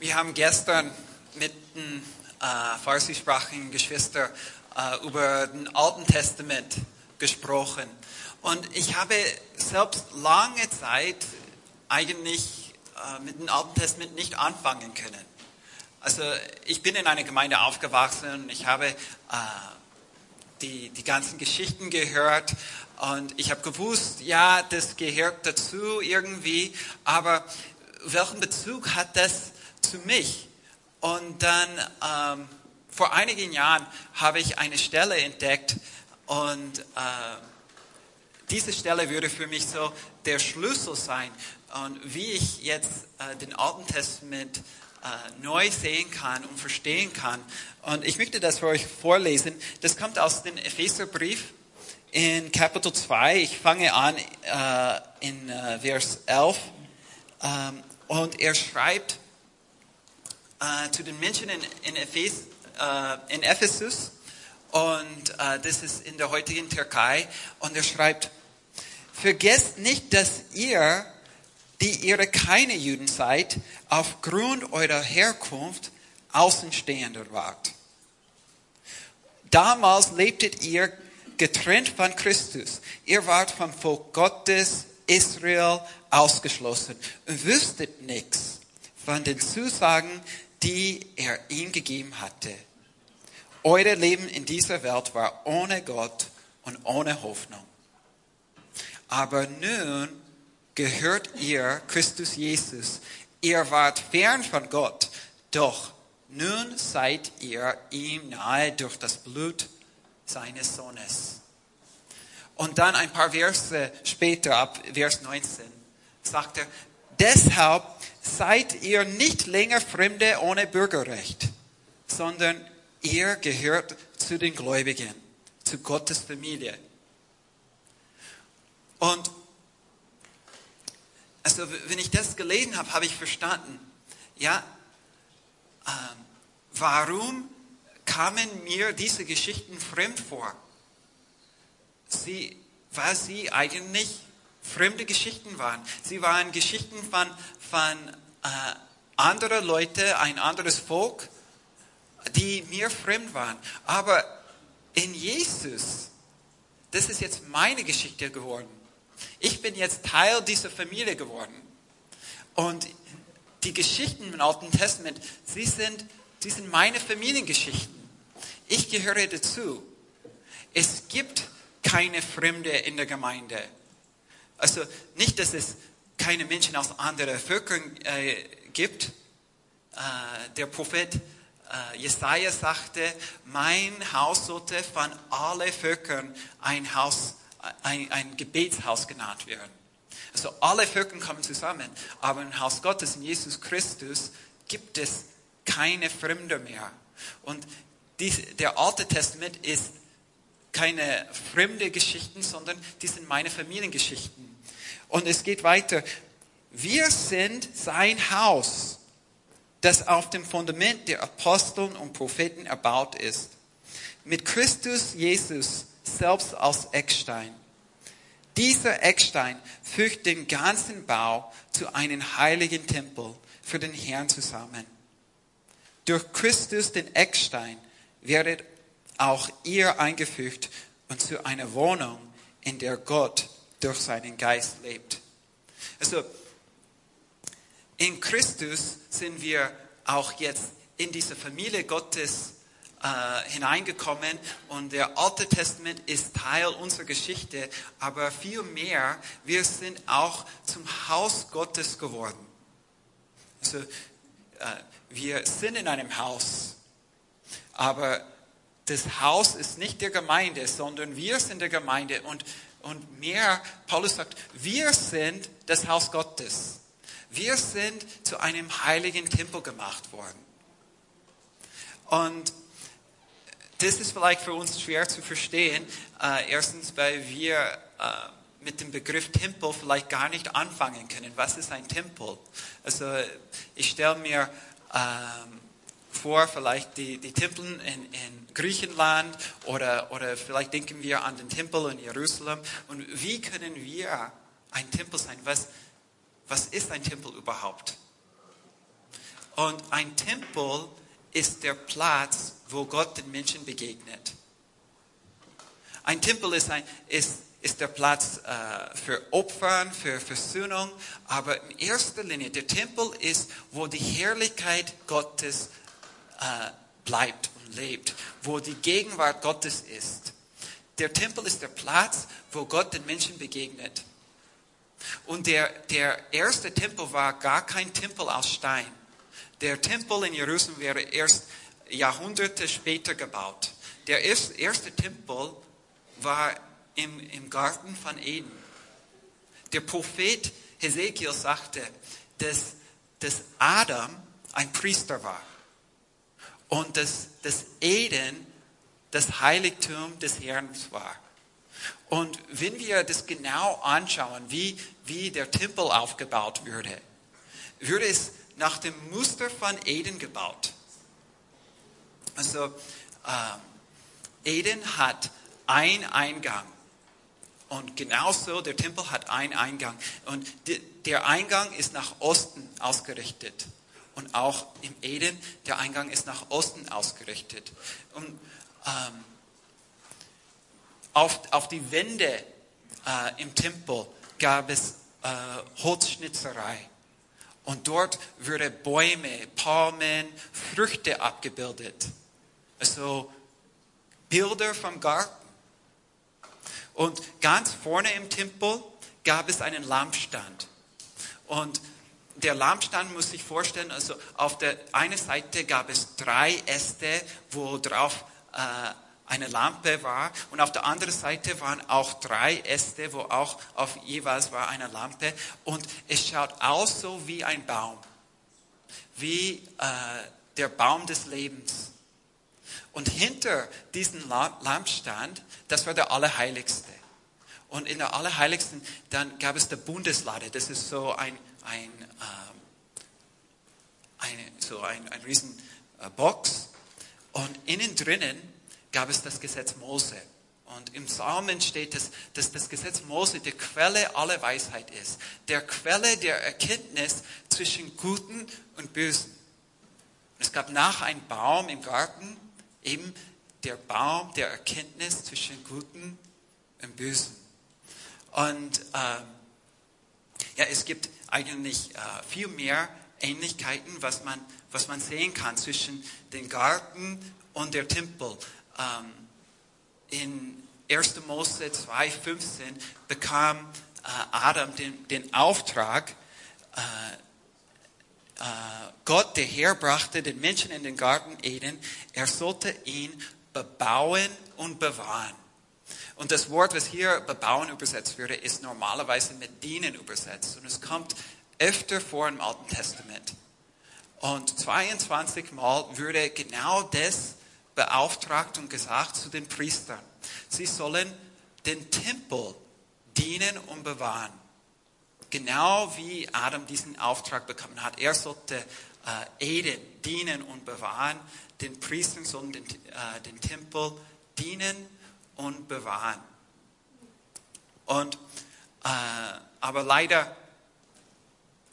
Wir haben gestern mit den äh, farsischsprachigen Geschwistern äh, über den Alten Testament gesprochen. Und ich habe selbst lange Zeit eigentlich äh, mit dem Alten Testament nicht anfangen können. Also ich bin in einer Gemeinde aufgewachsen und ich habe äh, die, die ganzen Geschichten gehört und ich habe gewusst, ja, das gehört dazu irgendwie, aber welchen Bezug hat das zu mich? Und dann ähm, vor einigen Jahren habe ich eine Stelle entdeckt und äh, diese Stelle würde für mich so der Schlüssel sein und wie ich jetzt äh, den Alten Testament äh, neu sehen kann und verstehen kann. Und ich möchte das für euch vorlesen. Das kommt aus dem Epheserbrief in Kapitel 2. Ich fange an äh, in äh, Vers 11. Ähm, und er schreibt äh, zu den Menschen in, in, Ephes, äh, in Ephesus. Und äh, das ist in der heutigen Türkei. Und er schreibt, vergesst nicht, dass ihr, die ihr keine Juden seid, aufgrund eurer Herkunft Außenstehender wart. Damals lebtet ihr getrennt von Christus. Ihr wart vom Volk Gottes, Israel, ausgeschlossen und wüsstet nichts von den Zusagen, die er ihm gegeben hatte. Euer Leben in dieser Welt war ohne Gott und ohne Hoffnung. Aber nun gehört ihr Christus Jesus. Ihr wart fern von Gott, doch nun seid ihr ihm nahe durch das Blut seines Sohnes. Und dann ein paar Verse später, ab Vers 19, sagt er, deshalb seid ihr nicht länger Fremde ohne Bürgerrecht, sondern ihr gehört zu den Gläubigen, zu Gottes Familie. Und also wenn ich das gelesen habe, habe ich verstanden, ja, äh, warum kamen mir diese Geschichten fremd vor. Sie, weil sie eigentlich fremde Geschichten waren. Sie waren Geschichten von, von äh, anderen Leuten, ein anderes Volk, die mir fremd waren. Aber in Jesus, das ist jetzt meine Geschichte geworden. Ich bin jetzt Teil dieser Familie geworden. Und die Geschichten im Alten Testament, sie sind, sie sind meine Familiengeschichten. Ich gehöre dazu. Es gibt keine Fremde in der Gemeinde. Also nicht, dass es keine Menschen aus anderen Völkern äh, gibt. Äh, der Prophet äh, Jesaja sagte, mein Haus sollte von allen Völkern ein Haus, ein, ein Gebetshaus genannt werden. Also alle Völker kommen zusammen, aber im Haus Gottes, in Jesus Christus, gibt es keine Fremde mehr. Und dies, der Alte Testament ist keine fremde Geschichten, sondern die sind meine Familiengeschichten. Und es geht weiter. Wir sind sein Haus, das auf dem Fundament der Aposteln und Propheten erbaut ist. Mit Christus Jesus selbst als Eckstein. Dieser Eckstein fügt den ganzen Bau zu einem heiligen Tempel für den Herrn zusammen. Durch Christus, den Eckstein, werdet auch ihr eingefügt und zu einer Wohnung, in der Gott durch seinen Geist lebt. Also, in Christus sind wir auch jetzt in diese Familie Gottes äh, hineingekommen und der Alte Testament ist Teil unserer Geschichte, aber viel mehr, wir sind auch zum Haus Gottes geworden. Also, äh, wir sind in einem Haus, aber das Haus ist nicht der Gemeinde, sondern wir sind der Gemeinde. Und, und mehr, Paulus sagt, wir sind das Haus Gottes. Wir sind zu einem heiligen Tempel gemacht worden. Und das ist vielleicht für uns schwer zu verstehen. Äh, erstens, weil wir äh, mit dem Begriff Tempel vielleicht gar nicht anfangen können. Was ist ein Tempel? Also ich stelle mir ähm, vor, vielleicht die, die Tempel in, in Griechenland oder, oder vielleicht denken wir an den Tempel in Jerusalem. Und wie können wir ein Tempel sein? Was, was ist ein Tempel überhaupt? Und ein Tempel ist der Platz, wo Gott den Menschen begegnet. Ein Tempel ist, ein, ist, ist der Platz äh, für Opfern, für Versöhnung, aber in erster Linie, der Tempel ist, wo die Herrlichkeit Gottes äh, bleibt und lebt, wo die Gegenwart Gottes ist. Der Tempel ist der Platz, wo Gott den Menschen begegnet. Und der, der erste Tempel war gar kein Tempel aus Stein. Der Tempel in Jerusalem wäre erst Jahrhunderte später gebaut. Der erste Tempel war im, im Garten von Eden. Der Prophet Hesekiel sagte, dass, dass Adam ein Priester war und dass, dass Eden das Heiligtum des Herrn war. Und wenn wir das genau anschauen, wie, wie der Tempel aufgebaut würde, würde es nach dem Muster von Eden gebaut. Also äh, Eden hat einen Eingang. Und genauso, der Tempel hat einen Eingang. Und der Eingang ist nach Osten ausgerichtet. Und auch im Eden, der Eingang ist nach Osten ausgerichtet. Und ähm, auf, auf die Wände äh, im Tempel gab es äh, Holzschnitzerei. Und dort würde Bäume, Palmen, Früchte abgebildet. Also Bilder vom Garten. Und ganz vorne im Tempel gab es einen Lampstand. Und der Lampstand muss sich vorstellen, also auf der einen Seite gab es drei Äste, wo drauf äh, eine Lampe war und auf der anderen Seite waren auch drei Äste, wo auch auf jeweils war eine Lampe und es schaut aus so wie ein Baum, wie äh, der Baum des Lebens. Und hinter diesem Lampstand, das war der Allerheiligste. Und in der Allerheiligsten, dann gab es der Bundeslade. Das ist so ein, ein, ähm, eine, so ein, ein riesen äh, Box. Und innen drinnen gab es das Gesetz Mose. Und im Psalmen steht, dass, dass das Gesetz Mose die Quelle aller Weisheit ist. Der Quelle der Erkenntnis zwischen Guten und Bösen. Es gab nach einem Baum im Garten eben der Baum der Erkenntnis zwischen Guten und Bösen. Und ähm, ja, es gibt eigentlich äh, viel mehr Ähnlichkeiten, was man, was man sehen kann zwischen dem Garten und der Tempel. Ähm, in 1. Mose 2,15 bekam äh, Adam den, den Auftrag, äh, äh, Gott, der Herr, brachte den Menschen in den Garten Eden, er sollte ihn bebauen und bewahren. Und das Wort, was hier bebauen übersetzt würde, ist normalerweise mit dienen übersetzt. Und es kommt öfter vor im Alten Testament. Und 22 Mal würde genau das beauftragt und gesagt zu den Priestern. Sie sollen den Tempel dienen und bewahren. Genau wie Adam diesen Auftrag bekommen hat. Er sollte äh, Eden dienen und bewahren. Den Priestern sollen den, äh, den Tempel dienen und bewahren. Und, äh, aber leider,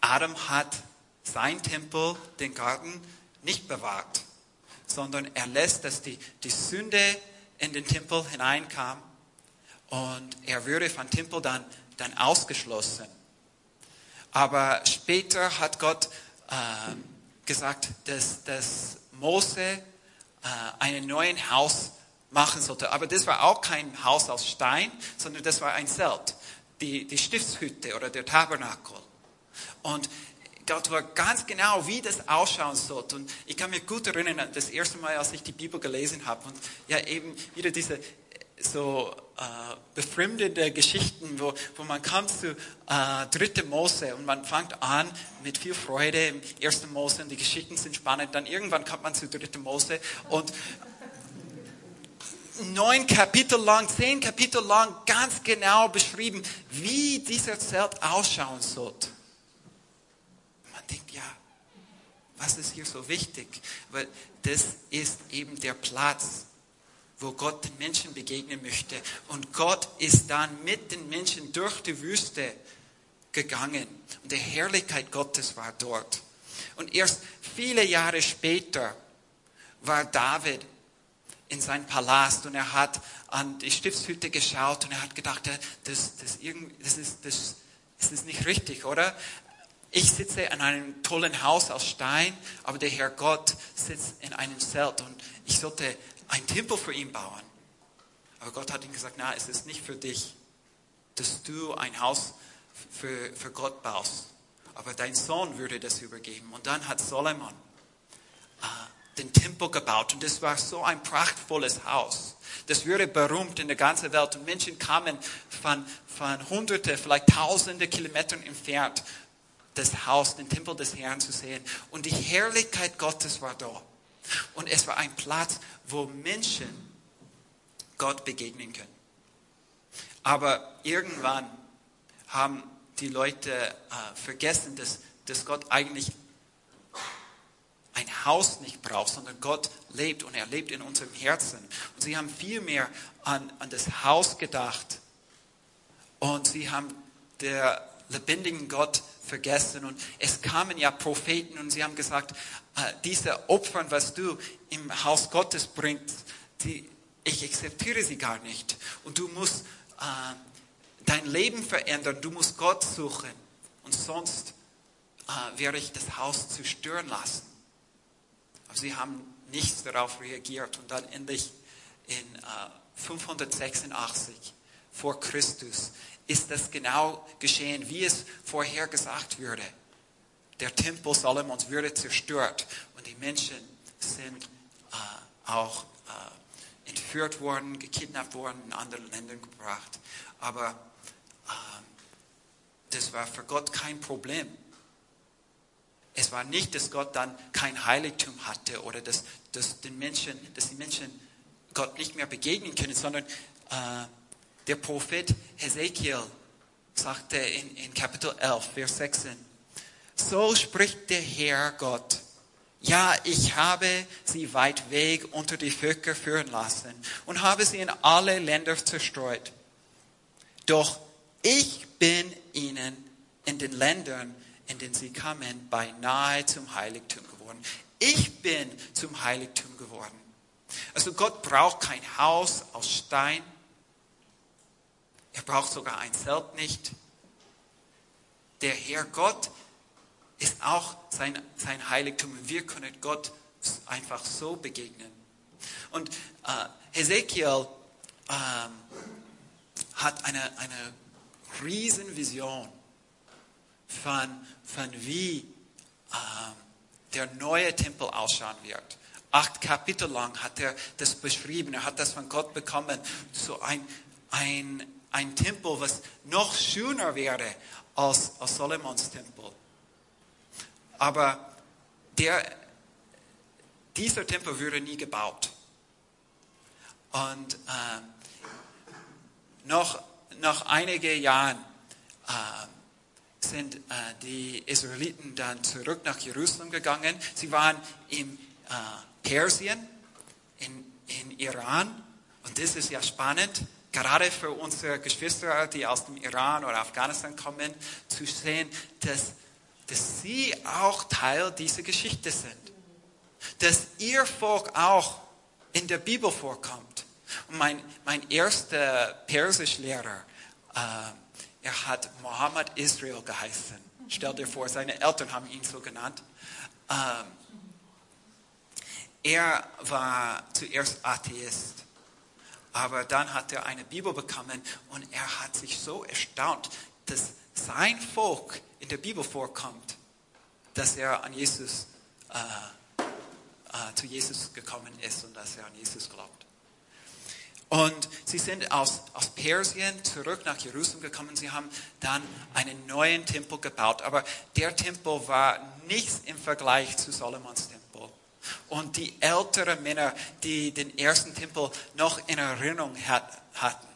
Adam hat sein Tempel, den Garten, nicht bewahrt, sondern er lässt, dass die, die Sünde in den Tempel hineinkam und er würde vom Tempel dann, dann ausgeschlossen. Aber später hat Gott äh, gesagt, dass, dass Mose äh, einen neuen Haus machen sollte. Aber das war auch kein Haus aus Stein, sondern das war ein Zelt, die, die Stiftshütte oder der Tabernakel. Und Gott war ganz genau, wie das ausschauen sollte. Und ich kann mich gut erinnern, das erste Mal, als ich die Bibel gelesen habe und ja eben wieder diese so äh, befremdende Geschichten, wo, wo man kommt zu äh, dritte Mose und man fängt an mit viel Freude im ersten Mose und die Geschichten sind spannend. Dann irgendwann kommt man zu dritte Mose und neun Kapitel lang, zehn Kapitel lang ganz genau beschrieben, wie dieser Zelt ausschauen sollte. Man denkt, ja, was ist hier so wichtig? Weil das ist eben der Platz, wo Gott den Menschen begegnen möchte. Und Gott ist dann mit den Menschen durch die Wüste gegangen. Und die Herrlichkeit Gottes war dort. Und erst viele Jahre später war David in seinem Palast und er hat an die Stiftshütte geschaut und er hat gedacht, das, das, das, ist, das, das ist nicht richtig, oder? Ich sitze in einem tollen Haus aus Stein, aber der Herr Gott sitzt in einem Zelt und ich sollte ein Tempel für ihn bauen. Aber Gott hat ihm gesagt, na, es ist nicht für dich, dass du ein Haus für, für Gott baust. Aber dein Sohn würde das übergeben. Und dann hat Solomon äh, den Tempel gebaut und das war so ein prachtvolles Haus. Das wurde berühmt in der ganzen Welt und Menschen kamen von, von hunderte, vielleicht tausende Kilometern entfernt, das Haus, den Tempel des Herrn zu sehen. Und die Herrlichkeit Gottes war da. Und es war ein Platz, wo Menschen Gott begegnen können. Aber irgendwann haben die Leute äh, vergessen, dass, dass Gott eigentlich ein Haus nicht braucht, sondern Gott lebt und er lebt in unserem Herzen. Und sie haben viel mehr an, an das Haus gedacht und sie haben der lebendigen Gott vergessen. Und es kamen ja Propheten und sie haben gesagt, äh, diese Opfern, was du im Haus Gottes bringst, die, ich akzeptiere sie gar nicht. Und du musst äh, dein Leben verändern, du musst Gott suchen. Und sonst äh, werde ich das Haus zerstören lassen. Sie haben nichts darauf reagiert. Und dann endlich in äh, 586 vor Christus ist das genau geschehen, wie es vorher gesagt wurde. Der Tempel Salomons würde zerstört und die Menschen sind äh, auch äh, entführt worden, gekidnappt worden, in andere Länder gebracht. Aber äh, das war für Gott kein Problem. Es war nicht, dass Gott dann kein Heiligtum hatte oder dass, dass, den Menschen, dass die Menschen Gott nicht mehr begegnen können, sondern äh, der Prophet Hesekiel sagte in, in Kapitel 11, Vers 16, so spricht der Herr Gott. Ja, ich habe sie weit weg unter die Völker führen lassen und habe sie in alle Länder zerstreut. Doch ich bin ihnen in den Ländern, in denen sie kamen, beinahe zum Heiligtum geworden. Ich bin zum Heiligtum geworden. Also Gott braucht kein Haus aus Stein, er braucht sogar ein Zelt nicht. Der Herr Gott ist auch sein, sein Heiligtum. Wir können Gott einfach so begegnen. Und äh, Hesekiel ähm, hat eine, eine riesen Vision von, von wie äh, der neue Tempel ausschauen wird. Acht Kapitel lang hat er das beschrieben. Er hat das von Gott bekommen. So ein, ein ein Tempel, was noch schöner wäre als, als Solomons Tempel. Aber der, dieser Tempel würde nie gebaut. Und äh, noch, nach einigen Jahren äh, sind äh, die Israeliten dann zurück nach Jerusalem gegangen. Sie waren in äh, Persien, in, in Iran. Und das ist ja spannend gerade für unsere Geschwister, die aus dem Iran oder Afghanistan kommen, zu sehen, dass, dass sie auch Teil dieser Geschichte sind. Dass ihr Volk auch in der Bibel vorkommt. Und mein, mein erster Persischlehrer, äh, er hat Mohammed Israel geheißen. Stell dir vor, seine Eltern haben ihn so genannt. Ähm, er war zuerst Atheist aber dann hat er eine Bibel bekommen und er hat sich so erstaunt, dass sein Volk in der Bibel vorkommt, dass er an Jesus, äh, äh, zu Jesus gekommen ist und dass er an Jesus glaubt. Und sie sind aus, aus Persien zurück nach Jerusalem gekommen. Sie haben dann einen neuen Tempel gebaut. Aber der Tempel war nichts im Vergleich zu Solomons Tempel. Und die älteren Männer, die den ersten Tempel noch in Erinnerung hat, hatten,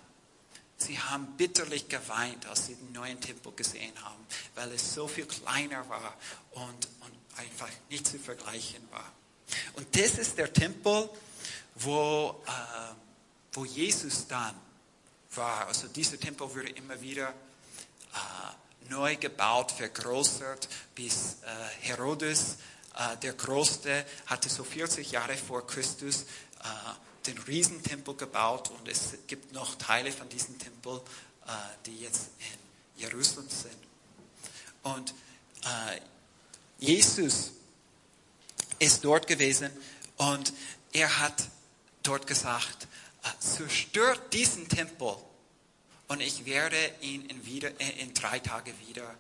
sie haben bitterlich geweint, als sie den neuen Tempel gesehen haben, weil es so viel kleiner war und, und einfach nicht zu vergleichen war. Und das ist der Tempel, wo, äh, wo Jesus dann war. Also dieser Tempel wurde immer wieder äh, neu gebaut, vergrößert, bis äh, Herodes äh, der Größte, hatte so 40 Jahre vor Christus äh, den Riesentempel gebaut und es gibt noch Teile von diesem Tempel, äh, die jetzt in Jerusalem sind. Und äh, Jesus ist dort gewesen und er hat dort gesagt, zerstört diesen Tempel und ich werde ihn in, wieder, äh, in drei Tagen wieder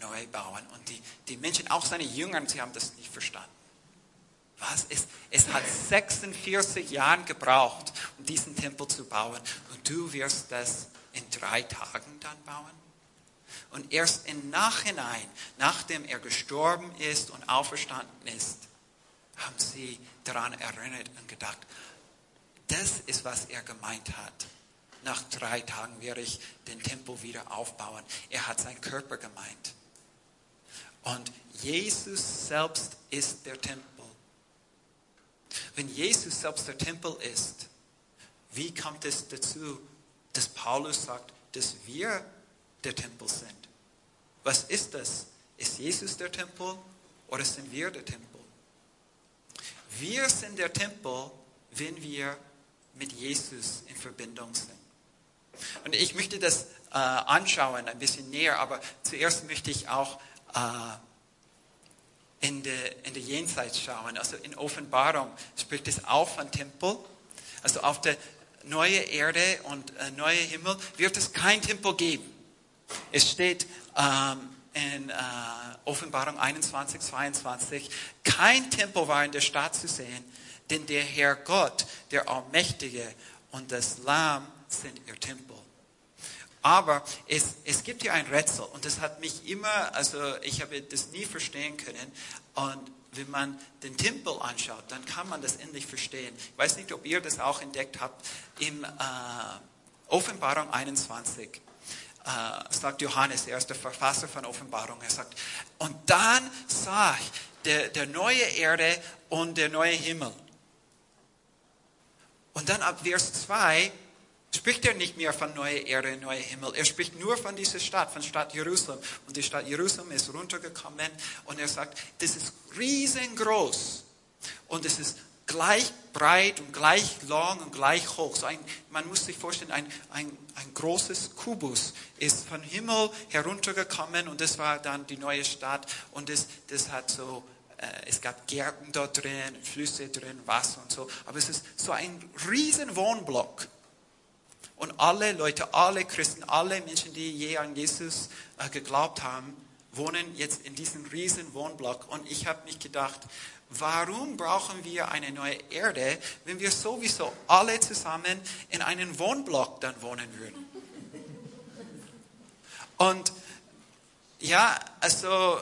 neu bauen. Und die, die Menschen, auch seine Jünger, sie haben das nicht verstanden. Was? Es, es hat 46 Jahre gebraucht, um diesen Tempel zu bauen. Und du wirst das in drei Tagen dann bauen? Und erst im Nachhinein, nachdem er gestorben ist und auferstanden ist, haben sie daran erinnert und gedacht, das ist, was er gemeint hat. Nach drei Tagen werde ich den Tempel wieder aufbauen. Er hat seinen Körper gemeint. Und Jesus selbst ist der Tempel. Wenn Jesus selbst der Tempel ist, wie kommt es dazu, dass Paulus sagt, dass wir der Tempel sind? Was ist das? Ist Jesus der Tempel oder sind wir der Tempel? Wir sind der Tempel, wenn wir mit Jesus in Verbindung sind. Und ich möchte das äh, anschauen, ein bisschen näher, aber zuerst möchte ich auch äh, in der in der Jenseits schauen. Also in Offenbarung spricht es auch von Tempel. Also auf der neuen Erde und äh, neue Himmel wird es kein Tempel geben. Es steht ähm, in äh, Offenbarung 21, 22, kein Tempel war in der Stadt zu sehen, denn der Herr Gott, der Allmächtige und das Lamm sind ihr Tempel. Aber es, es gibt hier ein Rätsel und das hat mich immer, also ich habe das nie verstehen können. Und wenn man den Tempel anschaut, dann kann man das endlich verstehen. Ich weiß nicht, ob ihr das auch entdeckt habt. Im äh, Offenbarung 21 äh, sagt Johannes, er ist der Verfasser von Offenbarung, er sagt, und dann sah ich der, der neue Erde und der neue Himmel. Und dann ab Vers 2 spricht er nicht mehr von neuer Erde, neuer Himmel. Er spricht nur von dieser Stadt, von Stadt Jerusalem. Und die Stadt Jerusalem ist runtergekommen und er sagt, das ist riesengroß und es ist gleich breit und gleich lang und gleich hoch. So ein, man muss sich vorstellen, ein, ein, ein großes Kubus ist vom Himmel heruntergekommen und das war dann die neue Stadt und das, das hat so es gab Gärten dort drin, Flüsse drin, Wasser und so. Aber es ist so ein riesen Wohnblock. Und alle Leute, alle Christen, alle Menschen, die je an Jesus äh, geglaubt haben, wohnen jetzt in diesem riesen Wohnblock. Und ich habe mich gedacht, warum brauchen wir eine neue Erde, wenn wir sowieso alle zusammen in einem Wohnblock dann wohnen würden? Und ja, also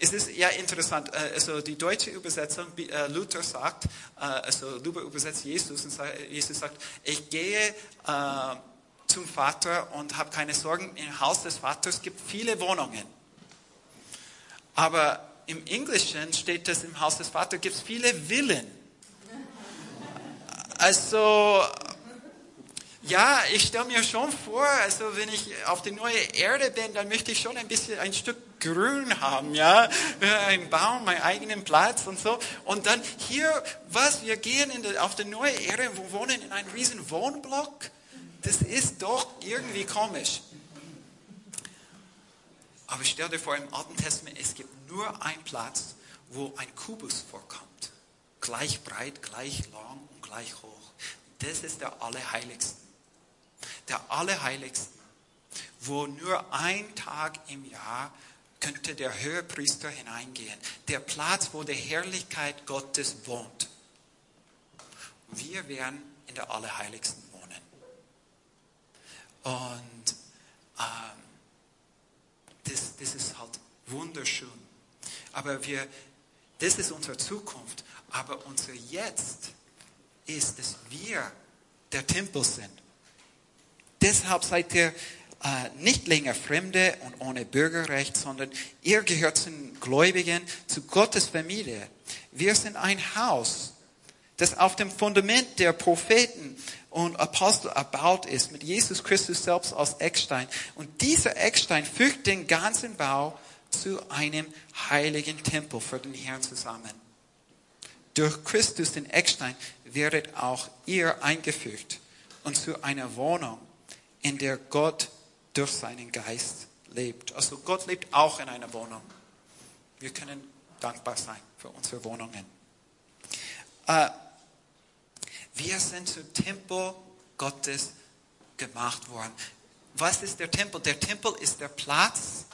es ist ja interessant, äh, also die deutsche Übersetzung, äh, Luther sagt, äh, also Luther übersetzt Jesus und Jesus sagt, ich gehe zum Vater und habe keine Sorgen, im Haus des Vaters gibt viele Wohnungen. Aber im Englischen steht das, im Haus des Vaters gibt es viele Villen. Also ja, ich stelle mir schon vor, also wenn ich auf die neue Erde bin, dann möchte ich schon ein bisschen ein Stück Grün haben, ja, ein Baum, meinen eigenen Platz und so. Und dann hier, was, wir gehen die, auf die neue Erde, wir wohnen in einem riesen Wohnblock. Das ist doch irgendwie komisch. Aber stell dir vor, im Alten Testament, es gibt nur einen Platz, wo ein Kubus vorkommt. Gleich breit, gleich lang und gleich hoch. Das ist der Allerheiligste der Allerheiligsten, wo nur ein Tag im Jahr könnte der Höhepriester hineingehen. Der Platz, wo die Herrlichkeit Gottes wohnt. Wir werden in der Allerheiligsten wohnen. Und ähm, das, das ist halt wunderschön. Aber wir, das ist unsere Zukunft. Aber unser Jetzt ist, dass wir der Tempel sind. Deshalb seid ihr äh, nicht länger Fremde und ohne Bürgerrecht, sondern ihr gehört zu den Gläubigen, zu Gottes Familie. Wir sind ein Haus, das auf dem Fundament der Propheten und Apostel erbaut ist, mit Jesus Christus selbst als Eckstein. Und dieser Eckstein fügt den ganzen Bau zu einem heiligen Tempel für den Herrn zusammen. Durch Christus, den Eckstein, werdet auch ihr eingefügt und zu einer Wohnung, in der Gott durch seinen Geist lebt. Also Gott lebt auch in einer Wohnung. Wir können dankbar sein für unsere Wohnungen. Äh, wir sind zum Tempel Gottes gemacht worden. Was ist der Tempel? Der Tempel ist der Platz,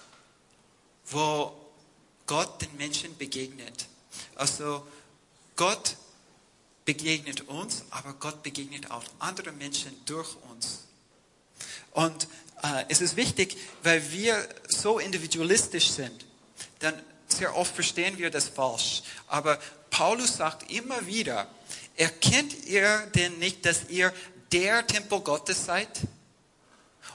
wo Gott den Menschen begegnet. Also Gott begegnet uns, aber Gott begegnet auch andere Menschen durch uns. Und äh, es ist wichtig, weil wir so individualistisch sind, dann sehr oft verstehen wir das falsch. Aber Paulus sagt immer wieder, erkennt ihr denn nicht, dass ihr der Tempel Gottes seid?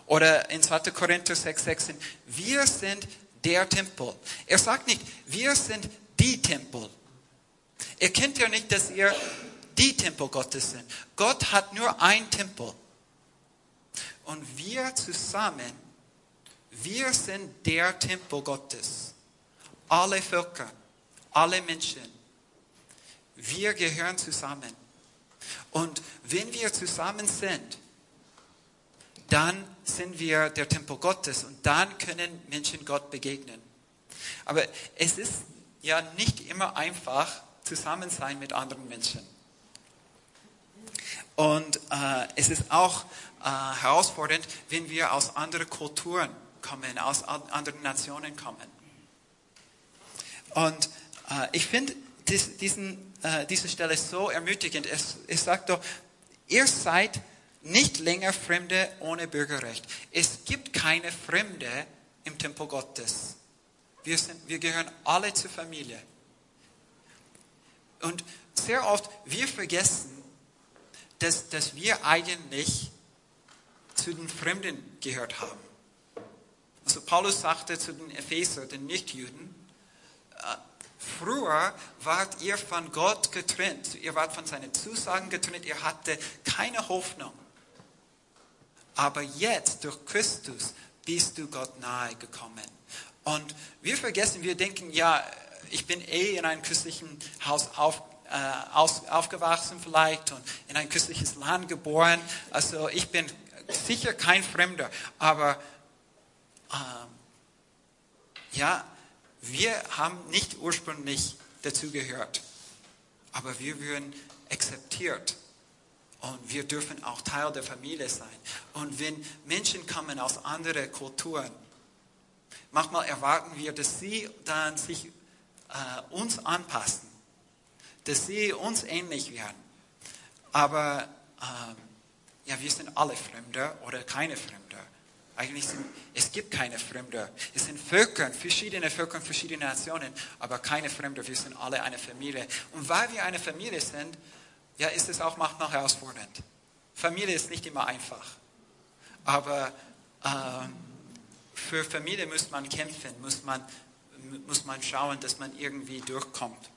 Oder in 2. Korinther 6, 16, wir sind der Tempel. Er sagt nicht, wir sind die Tempel. Erkennt ihr nicht, dass ihr die Tempel Gottes sind? Gott hat nur ein Tempel. Und wir zusammen, wir sind der Tempel Gottes. Alle Völker, alle Menschen. Wir gehören zusammen. Und wenn wir zusammen sind, dann sind wir der Tempel Gottes und dann können Menschen Gott begegnen. Aber es ist ja nicht immer einfach, zusammen sein mit anderen Menschen. Und äh, es ist auch äh, herausfordernd, wenn wir aus anderen Kulturen kommen, aus anderen Nationen kommen. Und äh, ich finde dies, diesen, äh, diese Stelle so ermutigend. Es, es sagt doch, ihr seid nicht länger Fremde ohne Bürgerrecht. Es gibt keine Fremde im Tempel Gottes. Wir, sind, wir gehören alle zur Familie. Und sehr oft, wir vergessen, dass, dass wir eigentlich zu den Fremden gehört haben. Also Paulus sagte zu den Epheser, den Nichtjuden, äh, früher wart ihr von Gott getrennt, ihr wart von seinen Zusagen getrennt, ihr hattet keine Hoffnung. Aber jetzt, durch Christus, bist du Gott nahe gekommen. Und wir vergessen, wir denken, ja, ich bin eh in einem christlichen Haus auf, äh, aus, aufgewachsen vielleicht und in ein christliches Land geboren. Also ich bin sicher kein Fremder. Aber ähm, ja, wir haben nicht ursprünglich dazugehört. Aber wir würden akzeptiert und wir dürfen auch Teil der Familie sein. Und wenn Menschen kommen aus anderen Kulturen, manchmal erwarten wir, dass sie dann sich äh, uns anpassen, dass sie uns ähnlich werden. Aber ähm, ja, wir sind alle Fremde oder keine Fremde. Eigentlich sind, es gibt keine Fremde. Es sind Völker, verschiedene Völker, verschiedene Nationen, aber keine Fremde. Wir sind alle eine Familie. Und weil wir eine Familie sind, ja, ist es auch manchmal herausfordernd. Familie ist nicht immer einfach. Aber äh, für Familie muss man kämpfen, muss man, muss man schauen, dass man irgendwie durchkommt.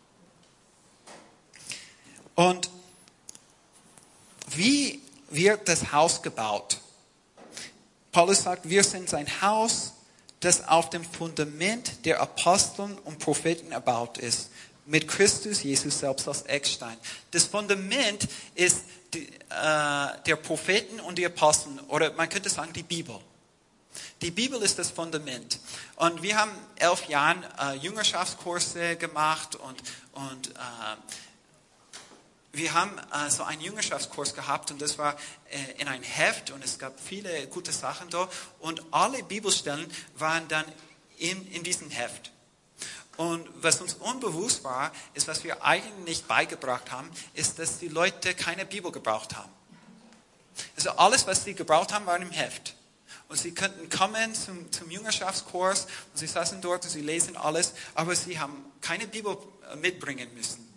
Und wie wird das Haus gebaut? Paulus sagt, wir sind sein Haus, das auf dem Fundament der Aposteln und Propheten erbaut ist mit Christus Jesus selbst als Eckstein. Das Fundament ist die, äh, der Propheten und die Aposteln oder man könnte sagen die Bibel. Die Bibel ist das Fundament. Und wir haben elf Jahre äh, Jüngerschaftskurse gemacht und, und äh, wir haben äh, so einen Jüngerschaftskurs gehabt und das war äh, in ein Heft und es gab viele gute Sachen da und alle Bibelstellen waren dann in, in diesem Heft. Und was uns unbewusst war, ist, was wir eigentlich beigebracht haben, ist, dass die Leute keine Bibel gebraucht haben. Also alles, was sie gebraucht haben, war im Heft. Und sie könnten kommen zum, zum Jüngerschaftskurs und sie saßen dort und sie lesen alles, aber sie haben keine Bibel äh, mitbringen müssen.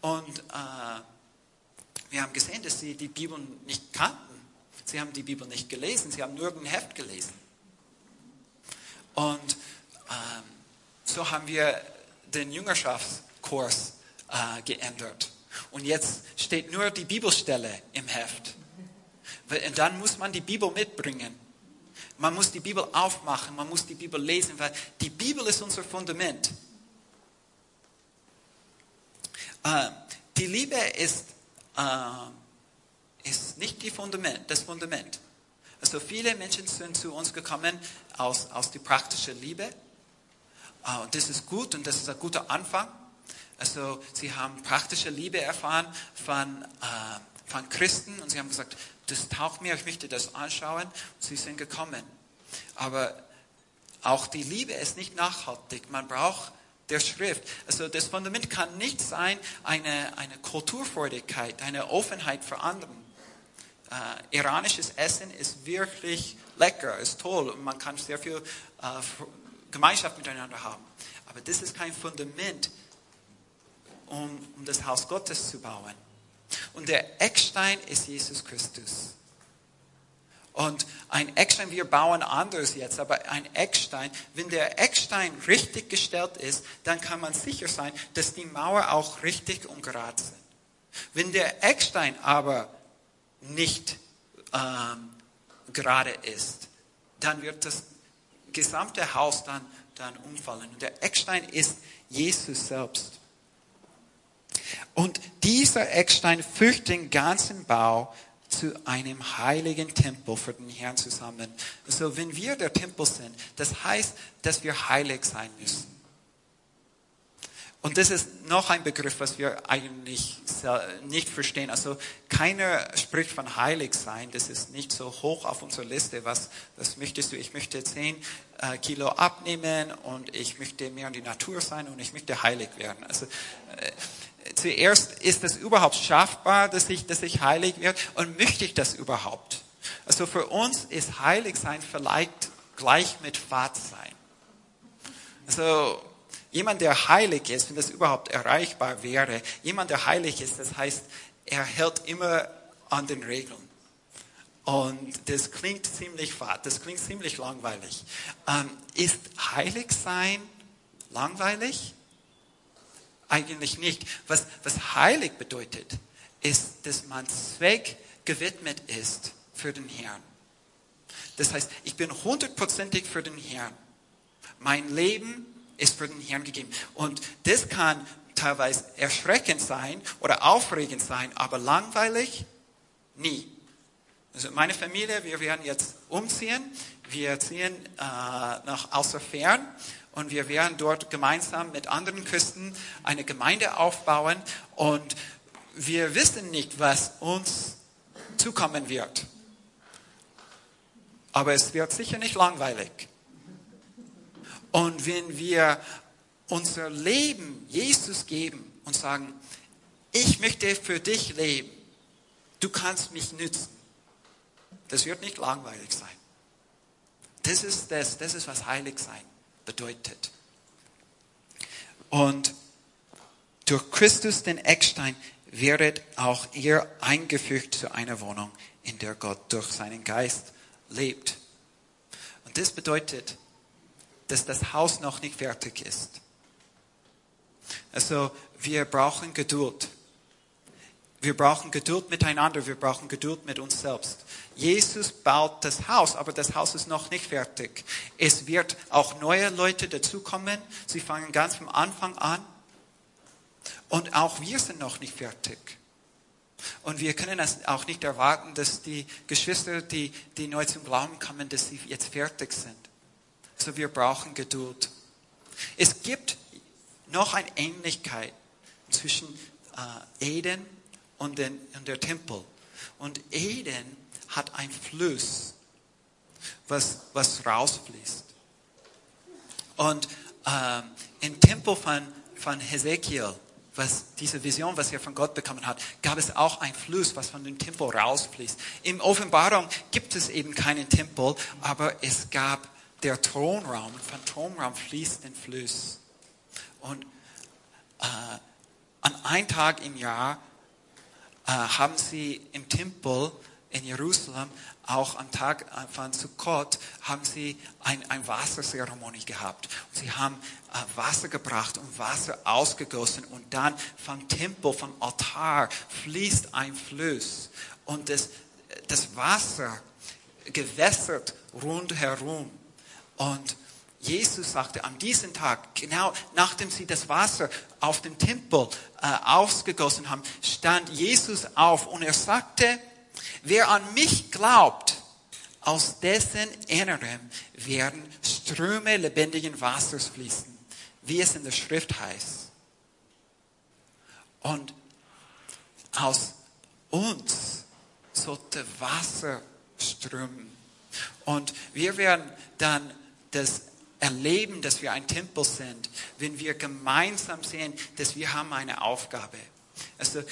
Und äh, wir haben gesehen, dass sie die Bibel nicht kannten. Sie haben die Bibel nicht gelesen, sie haben nur ein Heft gelesen. Und ähm, so haben wir den Jüngerschaftskurs äh, geändert. Und jetzt steht nur die Bibelstelle im Heft. Und dann muss man die Bibel mitbringen. Man muss die Bibel aufmachen, man muss die Bibel lesen, weil die Bibel ist unser Fundament. Äh, die Liebe ist, äh, ist nicht die Fundament, das Fundament. Also viele Menschen sind zu uns gekommen aus, aus der praktischen Liebe. Äh, und das ist gut und das ist ein guter Anfang. Also sie haben praktische Liebe erfahren von, äh, von Christen und sie haben gesagt, das taucht mir, ich möchte das anschauen. Und sie sind gekommen. Aber auch die Liebe ist nicht nachhaltig. Man braucht der Schrift. Also das Fundament kann nicht sein eine, eine Kulturfreudigkeit, eine Offenheit für anderen. Äh, iranisches Essen ist wirklich lecker, ist toll und man kann sehr viel äh, Gemeinschaft miteinander haben. Aber das ist kein Fundament, um, um das Haus Gottes zu bauen. Und der Eckstein ist Jesus Christus. Und ein Eckstein, wir bauen anders jetzt, aber ein Eckstein, wenn der Eckstein richtig gestellt ist, dann kann man sicher sein, dass die Mauer auch richtig und gerade sind. Wenn der Eckstein aber nicht ähm, gerade ist, dann wird das gesamte Haus dann, dann umfallen. Und der Eckstein ist Jesus selbst. Und dieser Eckstein führt den ganzen Bau zu einem heiligen Tempel für den Herrn zusammen. Also wenn wir der Tempel sind, das heißt, dass wir heilig sein müssen. Und das ist noch ein Begriff, was wir eigentlich nicht verstehen. Also keiner spricht von heilig sein. Das ist nicht so hoch auf unserer Liste. Was, was möchtest du? Ich möchte zehn äh, Kilo abnehmen und ich möchte mehr in die Natur sein und ich möchte heilig werden. Also äh, zuerst ist es überhaupt schaffbar, dass ich, dass ich heilig werde und möchte ich das überhaupt? Also für uns ist heilig sein vielleicht gleich mit Fahrt sein. Also jemand, der heilig ist, wenn das überhaupt erreichbar wäre, jemand, der heilig ist, das heißt, er hält immer an den Regeln. Und das klingt ziemlich fad, das klingt ziemlich langweilig. Ähm, ist heilig sein langweilig? eigentlich nicht. Was, was heilig bedeutet, ist, dass man Zweck gewidmet ist für den Herrn. Das heißt, ich bin hundertprozentig für den Herrn. Mein Leben ist für den Herrn gegeben. Und das kann teilweise erschreckend sein oder aufregend sein, aber langweilig nie. Also meine Familie, wir werden jetzt umziehen. Wir ziehen äh, nach Außerfern und wir werden dort gemeinsam mit anderen Christen eine Gemeinde aufbauen und wir wissen nicht, was uns zukommen wird. Aber es wird sicher nicht langweilig. Und wenn wir unser Leben Jesus geben und sagen, ich möchte für dich leben, du kannst mich nützen, das wird nicht langweilig sein. Das ist das, das ist was heilig sein bedeutet. Und durch Christus, den Eckstein, werdet auch ihr eingefügt zu einer Wohnung, in der Gott durch seinen Geist lebt. Und das bedeutet, dass das Haus noch nicht fertig ist. Also wir brauchen Geduld. Wir brauchen Geduld miteinander, wir brauchen Geduld mit uns selbst. Jesus baut das Haus, aber das Haus ist noch nicht fertig. Es wird auch neue Leute dazukommen. Sie fangen ganz vom Anfang an. Und auch wir sind noch nicht fertig. Und wir können es auch nicht erwarten, dass die Geschwister, die, die neu zum Glauben kommen, dass sie jetzt fertig sind. So wir brauchen Geduld. Es gibt noch eine Ähnlichkeit zwischen äh, Eden und, den, und der Tempel. Und Eden hat ein Fluss, was, was rausfließt. Und ähm, im Tempel von, von Hesekiel, was diese Vision, was er von Gott bekommen hat, gab es auch ein Fluss, was von dem Tempel rausfließt. Im Offenbarung gibt es eben keinen Tempel, aber es gab der Thronraum. Thronraum fließt ein Fluss. Und äh, an einem Tag im Jahr äh, haben sie im Tempel in Jerusalem, auch am Tag von Sukkot, haben sie ein, ein Wasserzeremonie gehabt. Und sie haben äh, Wasser gebracht und Wasser ausgegossen und dann vom Tempel, vom Altar fließt ein Fluss. Und das, das Wasser gewässert rundherum. Und Jesus sagte an diesem Tag, genau nachdem sie das Wasser auf den Tempel äh, ausgegossen haben, stand Jesus auf und er sagte, wer an mich glaubt, aus dessen Innerem werden Ströme lebendigen Wassers fließen, wie es in der Schrift heißt. Und aus uns sollte Wasser strömen. Und wir werden dann das erleben, dass wir ein Tempel sind, wenn wir gemeinsam sehen, dass wir haben eine Aufgabe. Also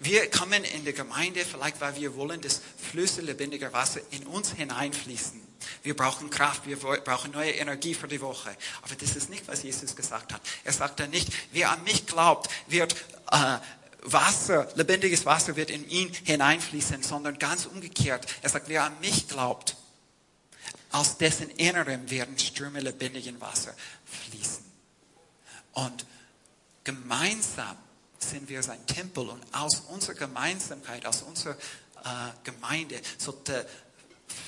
wir kommen in die Gemeinde vielleicht, weil wir wollen, dass Flüsse lebendiger Wasser in uns hineinfließen. Wir brauchen Kraft, wir brauchen neue Energie für die Woche. Aber das ist nicht, was Jesus gesagt hat. Er sagt dann nicht, wer an mich glaubt, wird äh, Wasser, lebendiges Wasser wird in ihn hineinfließen, sondern ganz umgekehrt. Er sagt, wer an mich glaubt, aus dessen Innerem werden Ströme lebendigen Wasser fließen. Und gemeinsam sind wir sein Tempel und aus unserer Gemeinsamkeit, aus unserer äh, Gemeinde sollte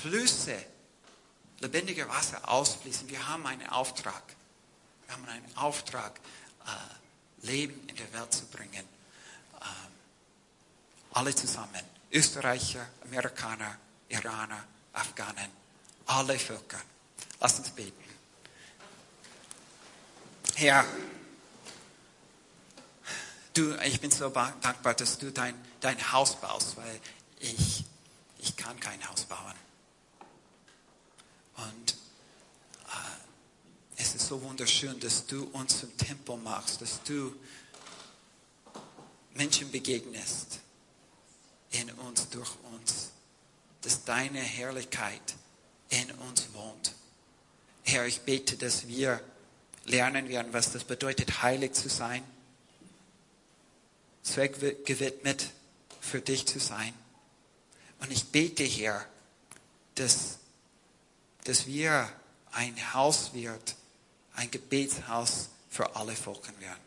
Flüsse lebendiger Wasser ausfließen. Wir haben einen Auftrag. Wir haben einen Auftrag, äh, Leben in der Welt zu bringen. Ähm, alle zusammen. Österreicher, Amerikaner, Iraner, Afghanen, alle Völker. Lass uns beten. Herr, du, ich bin so dankbar, dass du dein, dein Haus baust, weil ich, ich kann kein Haus bauen. Und äh, es ist so wunderschön, dass du uns zum Tempel machst, dass du Menschen begegnest in uns, durch uns, dass deine Herrlichkeit in uns wohnt. Herr, ich bete, dass wir lernen werden, was das bedeutet, heilig zu sein, zweckgewidmet für dich zu sein. Und ich bete, Herr, dass, dass wir ein Haus wird, ein Gebetshaus für alle Volken werden.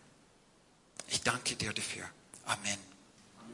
Ich danke dir dafür. Amen.